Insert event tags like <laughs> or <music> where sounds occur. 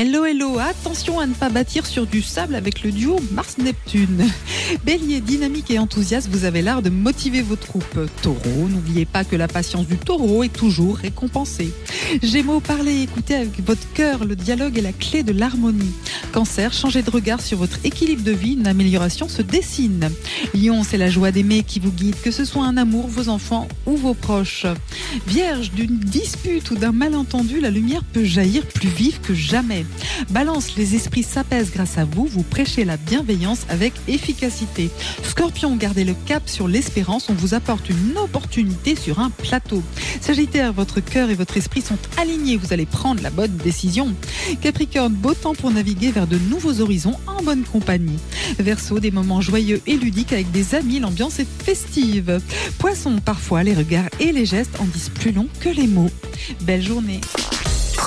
Hello, hello, attention à ne pas bâtir sur du sable avec le duo Mars-Neptune. <laughs> Bélier, dynamique et enthousiaste, vous avez l'art de motiver vos troupes. Taureau, n'oubliez pas que la patience du taureau est toujours récompensée. Gémeaux, parlez et écoutez avec votre cœur, le dialogue est la clé de l'harmonie. Cancer, changez de regard sur votre équilibre de vie, une amélioration se dessine. Lion, c'est la joie d'aimer qui vous guide, que ce soit un amour, vos enfants ou vos proches. Vierge, d'une dispute ou d'un malentendu, la lumière peut jaillir plus vive que jamais. Balance, les esprits s'apaisent grâce à vous, vous prêchez la bienveillance avec efficacité. Scorpion, gardez le cap sur l'espérance, on vous apporte une opportunité sur un plateau. Sagittaire, votre cœur et votre esprit sont alignés, vous allez prendre la bonne décision. Capricorne, beau temps pour naviguer vers de nouveaux horizons en bonne compagnie. Verseau, des moments joyeux et ludiques avec des amis, l'ambiance est festive. Poisson, parfois les regards et les gestes en disent plus long que les mots. Belle journée.